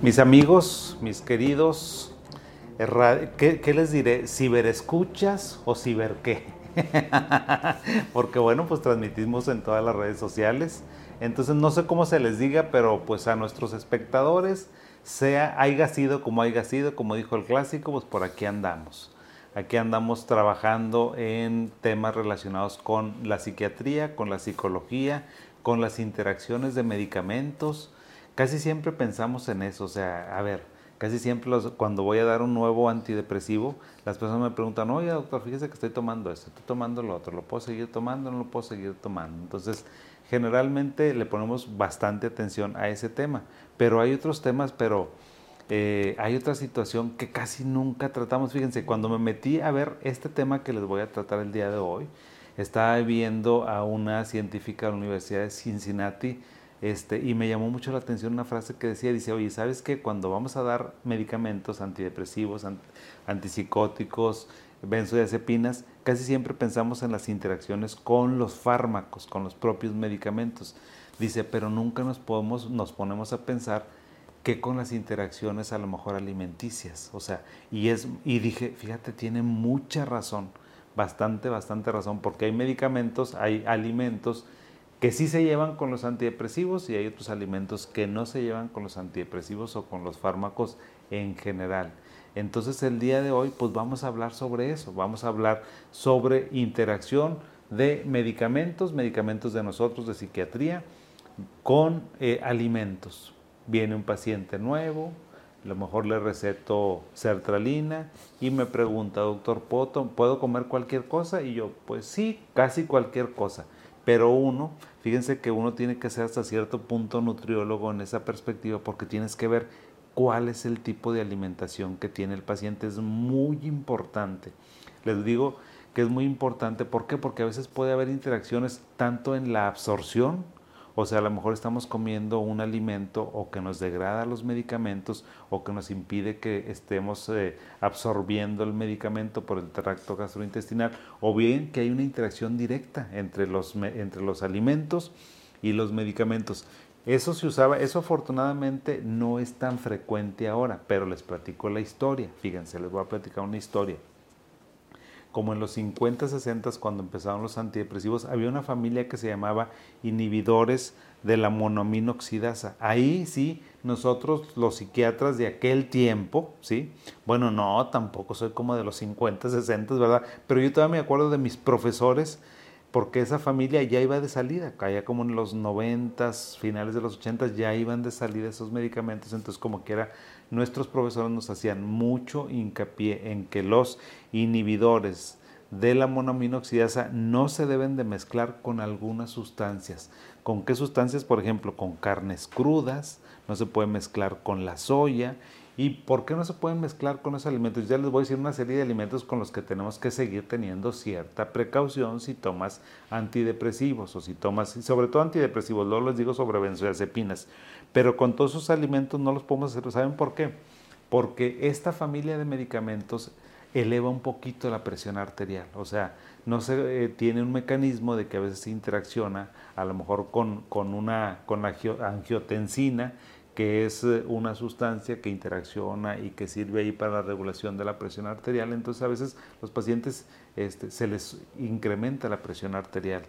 Mis amigos, mis queridos, ¿qué, les diré? ¿Ciberescuchas o ciber qué? Porque bueno, pues transmitimos en todas las redes sociales. Entonces no sé cómo se les diga, pero pues a nuestros espectadores, sea haya sido como haya sido, como dijo el clásico, pues por aquí andamos. Aquí andamos trabajando en temas relacionados con la psiquiatría, con la psicología, con las interacciones de medicamentos, casi siempre pensamos en eso, o sea, a ver, casi siempre cuando voy a dar un nuevo antidepresivo, las personas me preguntan, oye doctor, fíjese que estoy tomando esto, estoy tomando lo otro, ¿lo puedo seguir tomando? No lo puedo seguir tomando. Entonces, generalmente le ponemos bastante atención a ese tema, pero hay otros temas, pero eh, hay otra situación que casi nunca tratamos. Fíjense, cuando me metí a ver este tema que les voy a tratar el día de hoy, estaba viendo a una científica de la Universidad de Cincinnati, este, y me llamó mucho la atención una frase que decía, dice, oye, ¿sabes qué? Cuando vamos a dar medicamentos antidepresivos, antipsicóticos, benzodiazepinas, casi siempre pensamos en las interacciones con los fármacos, con los propios medicamentos. Dice, pero nunca nos, podemos, nos ponemos a pensar que con las interacciones a lo mejor alimenticias. O sea, y, es, y dije, fíjate, tiene mucha razón, bastante, bastante razón, porque hay medicamentos, hay alimentos, que sí se llevan con los antidepresivos y hay otros alimentos que no se llevan con los antidepresivos o con los fármacos en general. Entonces el día de hoy pues vamos a hablar sobre eso, vamos a hablar sobre interacción de medicamentos, medicamentos de nosotros de psiquiatría con eh, alimentos. Viene un paciente nuevo, a lo mejor le receto sertralina y me pregunta, doctor, ¿puedo comer cualquier cosa? Y yo, pues sí, casi cualquier cosa pero uno, fíjense que uno tiene que ser hasta cierto punto nutriólogo en esa perspectiva porque tienes que ver cuál es el tipo de alimentación que tiene el paciente. Es muy importante. Les digo que es muy importante. ¿Por qué? Porque a veces puede haber interacciones tanto en la absorción o sea, a lo mejor estamos comiendo un alimento o que nos degrada los medicamentos o que nos impide que estemos eh, absorbiendo el medicamento por el tracto gastrointestinal o bien que hay una interacción directa entre los, entre los alimentos y los medicamentos. Eso se usaba, eso afortunadamente no es tan frecuente ahora, pero les platico la historia. Fíjense, les voy a platicar una historia como en los 50, 60, cuando empezaron los antidepresivos, había una familia que se llamaba inhibidores de la monoaminoxidasa. Ahí sí, nosotros los psiquiatras de aquel tiempo, ¿sí? Bueno, no, tampoco soy como de los 50, 60, ¿verdad? Pero yo todavía me acuerdo de mis profesores, porque esa familia ya iba de salida, caía como en los 90, finales de los 80, ya iban de salida esos medicamentos, entonces como que era nuestros profesores nos hacían mucho hincapié en que los inhibidores de la monoaminoxidasa no se deben de mezclar con algunas sustancias. ¿Con qué sustancias? Por ejemplo, con carnes crudas, no se puede mezclar con la soya. ¿Y por qué no se pueden mezclar con esos alimentos? Ya les voy a decir una serie de alimentos con los que tenemos que seguir teniendo cierta precaución si tomas antidepresivos o si tomas, sobre todo antidepresivos, luego les digo sobre benzodiazepinas. Pero con todos esos alimentos no los podemos hacer. ¿Saben por qué? Porque esta familia de medicamentos eleva un poquito la presión arterial. O sea, no se eh, tiene un mecanismo de que a veces se interacciona a lo mejor con, con, una, con la angiotensina, que es eh, una sustancia que interacciona y que sirve ahí para la regulación de la presión arterial. Entonces a veces los pacientes este, se les incrementa la presión arterial.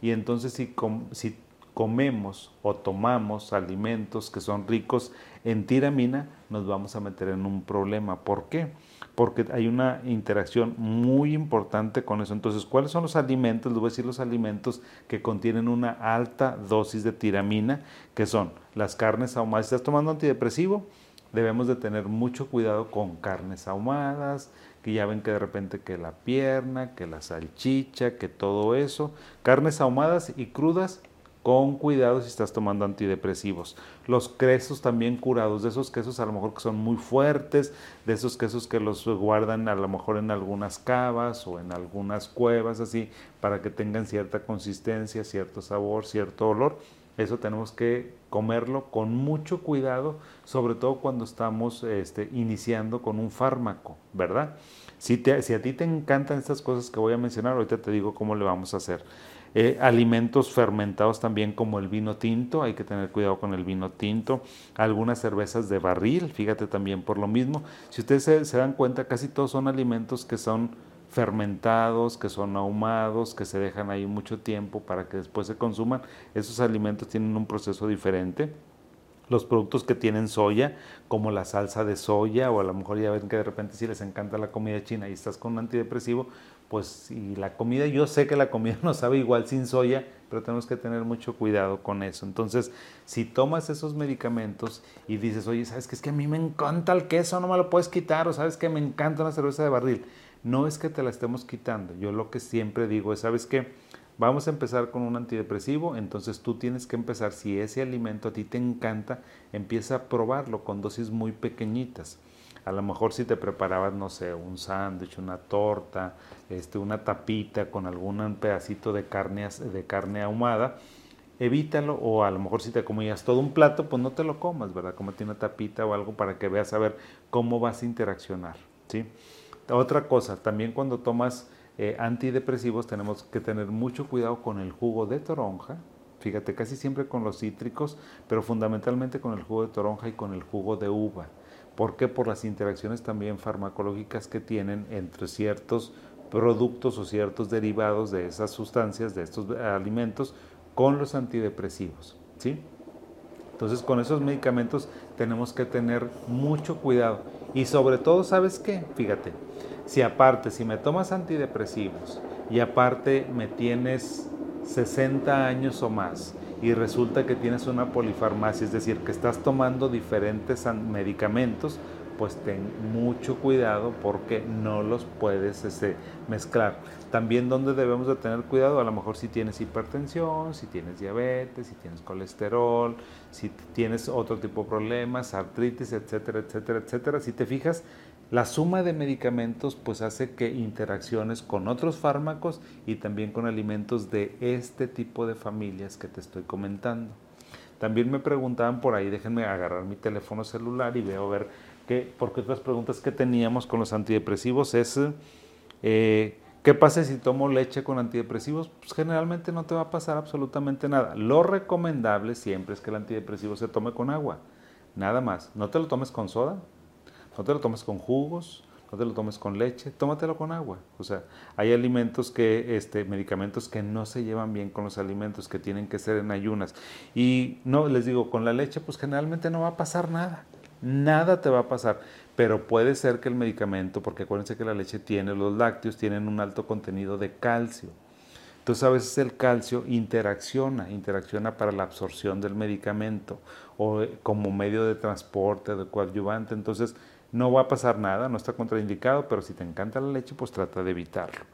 Y entonces si, si comemos o tomamos alimentos que son ricos en tiramina, nos vamos a meter en un problema. ¿Por qué? Porque hay una interacción muy importante con eso. Entonces, ¿cuáles son los alimentos? Les voy a decir los alimentos que contienen una alta dosis de tiramina, que son las carnes ahumadas. Si estás tomando antidepresivo, debemos de tener mucho cuidado con carnes ahumadas, que ya ven que de repente que la pierna, que la salchicha, que todo eso. Carnes ahumadas y crudas con cuidado si estás tomando antidepresivos. Los quesos también curados, de esos quesos a lo mejor que son muy fuertes, de esos quesos que los guardan a lo mejor en algunas cavas o en algunas cuevas así, para que tengan cierta consistencia, cierto sabor, cierto olor. Eso tenemos que comerlo con mucho cuidado, sobre todo cuando estamos este, iniciando con un fármaco, ¿verdad? Si, si, a ti te encantan estas cosas que voy a mencionar, ahorita te digo cómo le vamos a hacer. Eh, alimentos fermentados también como el vino tinto, hay que tener cuidado con el vino tinto. Algunas cervezas de barril, fíjate también por lo mismo. Si ustedes se dan cuenta, casi todos son alimentos que son fermentados, que son ahumados, que se dejan ahí mucho tiempo para que después se consuman. Esos alimentos tienen un proceso diferente. Los productos que tienen soya, como la salsa de soya, o a lo mejor ya ven que de repente si les encanta la comida china y estás con un antidepresivo, pues si la comida, yo sé que la comida no sabe igual sin soya, pero tenemos que tener mucho cuidado con eso. Entonces, si tomas esos medicamentos y dices, oye, ¿sabes qué? Es que a mí me encanta el queso, no me lo puedes quitar, o sabes que me encanta una cerveza de barril no es que te la estemos quitando. Yo lo que siempre digo es, ¿sabes qué? Vamos a empezar con un antidepresivo, entonces tú tienes que empezar, si ese alimento a ti te encanta, empieza a probarlo con dosis muy pequeñitas. A lo mejor si te preparabas, no sé, un sándwich, una torta, este, una tapita con algún pedacito de carne, de carne ahumada, evítalo o a lo mejor si te comías todo un plato, pues no te lo comas, ¿verdad? Cómete una tapita o algo para que veas a ver cómo vas a interaccionar, ¿sí? Otra cosa, también cuando tomas eh, antidepresivos tenemos que tener mucho cuidado con el jugo de toronja. Fíjate, casi siempre con los cítricos, pero fundamentalmente con el jugo de toronja y con el jugo de uva. ¿Por qué? Por las interacciones también farmacológicas que tienen entre ciertos productos o ciertos derivados de esas sustancias, de estos alimentos, con los antidepresivos. ¿sí? Entonces con esos medicamentos tenemos que tener mucho cuidado. Y sobre todo, ¿sabes qué? Fíjate, si aparte, si me tomas antidepresivos y aparte me tienes 60 años o más y resulta que tienes una polifarmacia, es decir, que estás tomando diferentes medicamentos, pues ten mucho cuidado porque no los puedes este, mezclar. También donde debemos de tener cuidado, a lo mejor si tienes hipertensión, si tienes diabetes, si tienes colesterol, si tienes otro tipo de problemas, artritis, etcétera, etcétera, etcétera. Si te fijas, la suma de medicamentos pues hace que interacciones con otros fármacos y también con alimentos de este tipo de familias que te estoy comentando. También me preguntaban por ahí, déjenme agarrar mi teléfono celular y veo ver qué, porque otras preguntas que teníamos con los antidepresivos es, eh, ¿qué pasa si tomo leche con antidepresivos? Pues generalmente no te va a pasar absolutamente nada. Lo recomendable siempre es que el antidepresivo se tome con agua, nada más. No te lo tomes con soda, no te lo tomes con jugos, no te lo tomes con leche, tómatelo con agua. O sea, hay alimentos que, este, medicamentos que no se llevan bien con los alimentos, que tienen que ser en ayunas. Y no, les digo, con la leche, pues generalmente no va a pasar nada. Nada te va a pasar. Pero puede ser que el medicamento, porque acuérdense que la leche tiene, los lácteos tienen un alto contenido de calcio. Entonces a veces el calcio interacciona, interacciona para la absorción del medicamento o eh, como medio de transporte, de coadyuvante. Entonces no va a pasar nada, no está contraindicado, pero si te encanta la leche, pues trata de evitarlo.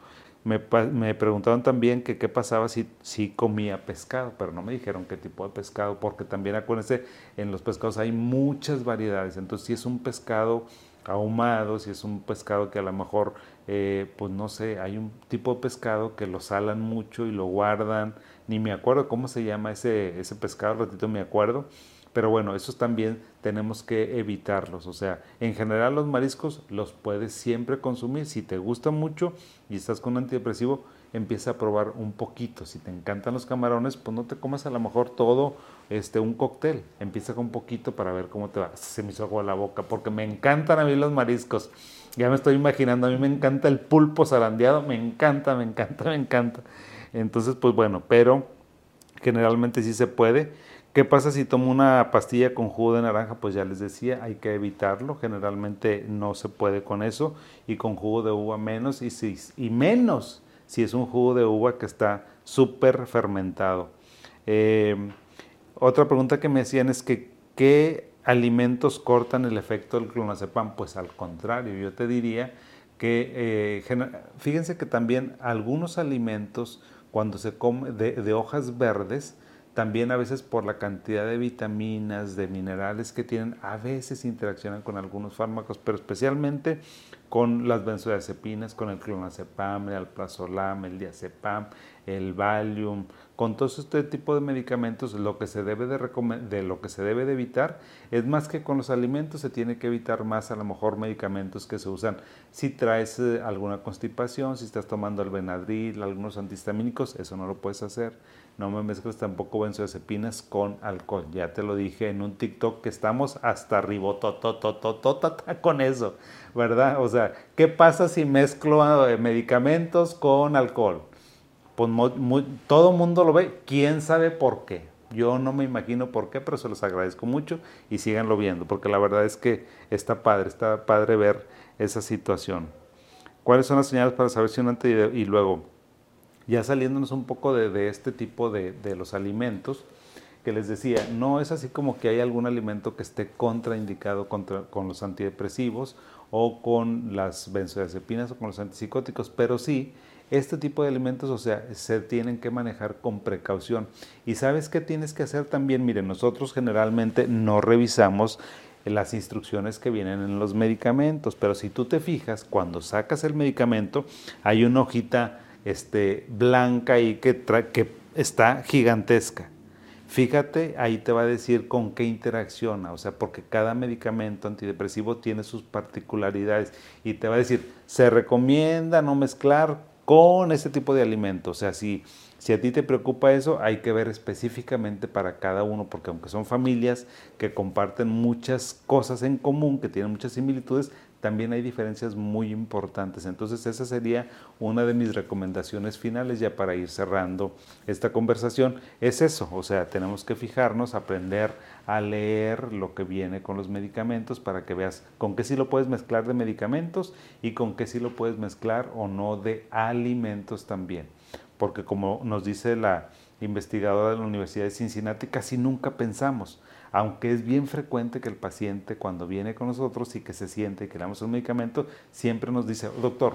Me, me preguntaron también qué pasaba si, si comía pescado, pero no me dijeron qué tipo de pescado, porque también acuérdense, en los pescados hay muchas variedades. Entonces, si es un pescado ahumado, si es un pescado que a lo mejor, eh, pues no sé, hay un tipo de pescado que lo salan mucho y lo guardan, ni me acuerdo cómo se llama ese, ese pescado, ratito me acuerdo, pero bueno, esos también tenemos que evitarlos. O sea, en general los mariscos los puedes siempre consumir. Si te gusta mucho y estás con un antidepresivo, empieza a probar un poquito. Si te encantan los camarones, pues no te comas a lo mejor todo este, un cóctel. Empieza con un poquito para ver cómo te va. Se me hizo agua la boca porque me encantan a mí los mariscos. Ya me estoy imaginando, a mí me encanta el pulpo zarandeado, me encanta, me encanta, me encanta. Entonces, pues bueno, pero generalmente sí se puede. ¿Qué pasa si tomo una pastilla con jugo de naranja? Pues ya les decía, hay que evitarlo. Generalmente no se puede con eso. Y con jugo de uva menos. Y, si, y menos si es un jugo de uva que está súper fermentado. Em, otra pregunta que me hacían es que, ¿qué alimentos cortan el efecto del clonazepam? Pues al contrario, yo te diría que, eh, fíjense que también algunos alimentos, cuando se come de hojas verdes, también a veces por la cantidad de vitaminas, de minerales que tienen, a veces interaccionan con algunos fármacos, pero especialmente con las benzodiazepinas, con el clonazepam, el alprazolam, el diazepam, el Valium, con todo este tipo de medicamentos, lo que se debe de, de, lo que se debe de evitar es más que con los alimentos, se tiene que evitar más a lo mejor medicamentos que se usan si traes eh, alguna constipación, si estás tomando el Benadryl, algunos antihistamínicos, eso no lo puedes hacer. No me mezcles tampoco benzodiazepinas con alcohol. Ya te lo dije en un TikTok que estamos hasta arriba con eso, ¿verdad? O sea, ¿qué pasa si mezclo medicamentos con alcohol? todo mundo lo ve, quién sabe por qué. Yo no me imagino por qué, pero se los agradezco mucho y síganlo viendo, porque la verdad es que está padre, está padre ver esa situación. ¿Cuáles son las señales para saber si un antes y luego? Ya saliéndonos un poco de, este tipo de, los alimentos, que les decía, no es así como que hay algún alimento que esté contraindicado contra, con los antidepresivos o con las benzodiazepinas o con los antipsicóticos, pero sí este tipo de alimentos, o sea, se tienen que manejar con precaución. Y sabes qué tienes que hacer también, miren, nosotros generalmente no revisamos las instrucciones que vienen en los medicamentos, pero si tú te fijas, cuando sacas el medicamento, hay una hojita este, blanca y que, está gigantesca. Fíjate, ahí te va a decir con qué interacciona, o sea, porque cada medicamento antidepresivo tiene sus particularidades y te va a decir, se recomienda no mezclar con ese tipo de alimentos. O sea, si, si a ti te preocupa eso, hay que ver específicamente para cada uno, porque aunque son familias que comparten muchas cosas en común, que tienen muchas similitudes, también hay diferencias muy importantes. Entonces esa sería una de mis recomendaciones finales ya para ir cerrando esta conversación. Es eso, o sea, tenemos que fijarnos, aprender a leer lo que viene con los medicamentos para que veas con qué sí lo puedes mezclar de medicamentos y con qué sí lo puedes mezclar o no de alimentos también. Porque como nos dice la investigadora de la Universidad de Cincinnati, casi nunca pensamos aunque es bien frecuente que el paciente cuando viene con nosotros y que se siente y que le damos un medicamento, siempre nos dice, doctor,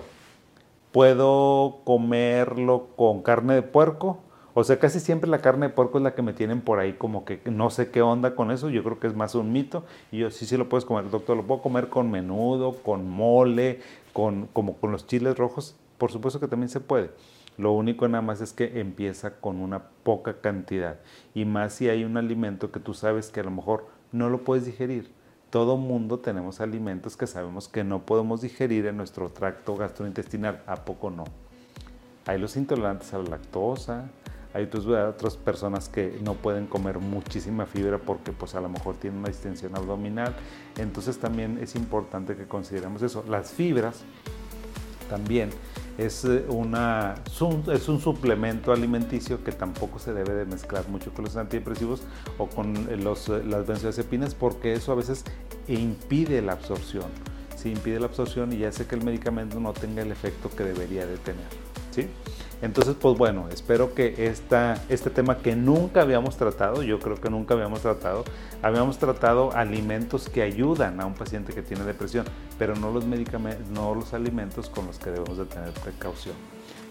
¿puedo comerlo con carne de puerco? O sea, casi siempre la carne de puerco es la que me tienen por ahí como que no sé qué onda con eso, yo creo que es más un mito. Y yo sí, sí lo puedes comer, doctor, lo puedo comer con menudo, con mole, con, como con los chiles rojos, por supuesto que también se puede. Lo único nada más es que empieza con una poca cantidad. Y más si hay un alimento que tú sabes que a lo mejor no lo puedes digerir. Todo mundo tenemos alimentos que sabemos que no podemos digerir en nuestro tracto gastrointestinal. ¿A poco no? Hay los intolerantes a la lactosa, hay otras personas que no pueden comer muchísima fibra porque pues a lo mejor tienen una distensión abdominal. Entonces también es importante que consideremos eso. Las fibras también es, eh, una, es un suplemento alimenticio que tampoco se debe de mezclar mucho con los antidepresivos o con eh, los, eh, las benzodiazepinas porque eso a veces impide la absorción. Sí, impide la absorción y hace que el medicamento no tenga el efecto que debería de tener. ¿sí? Entonces, pues bueno, espero que esta, este tema que nunca habíamos tratado, yo creo que nunca habíamos tratado, habíamos tratado alimentos que ayudan a un paciente que tiene depresión, pero no los medicamentos, no los alimentos con los que debemos de tener precaución.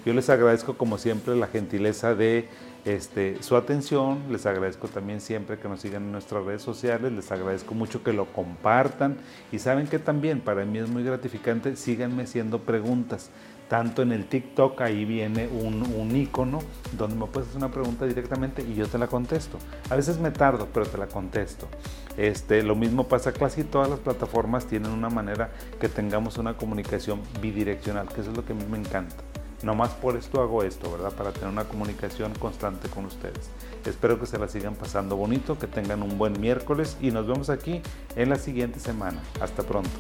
Yo les agradezco como siempre la gentileza de este, su atención, les agradezco también siempre que nos sigan en nuestras redes sociales, les agradezco mucho que lo compartan y saben que también para mí es muy gratificante, síganme haciendo preguntas tanto en el TikTok, ahí viene un, icono donde me puedes hacer una pregunta directamente y yo te la contesto. A veces me tardo, pero te la contesto. Este, lo mismo pasa, casi todas las plataformas tienen una manera que tengamos una comunicación bidireccional, que eso es lo que a mí me encanta. No más por esto hago esto, ¿verdad? Para tener una comunicación constante con ustedes. Espero que se la sigan pasando bonito, que tengan un buen miércoles y nos vemos aquí en la siguiente semana. Hasta pronto.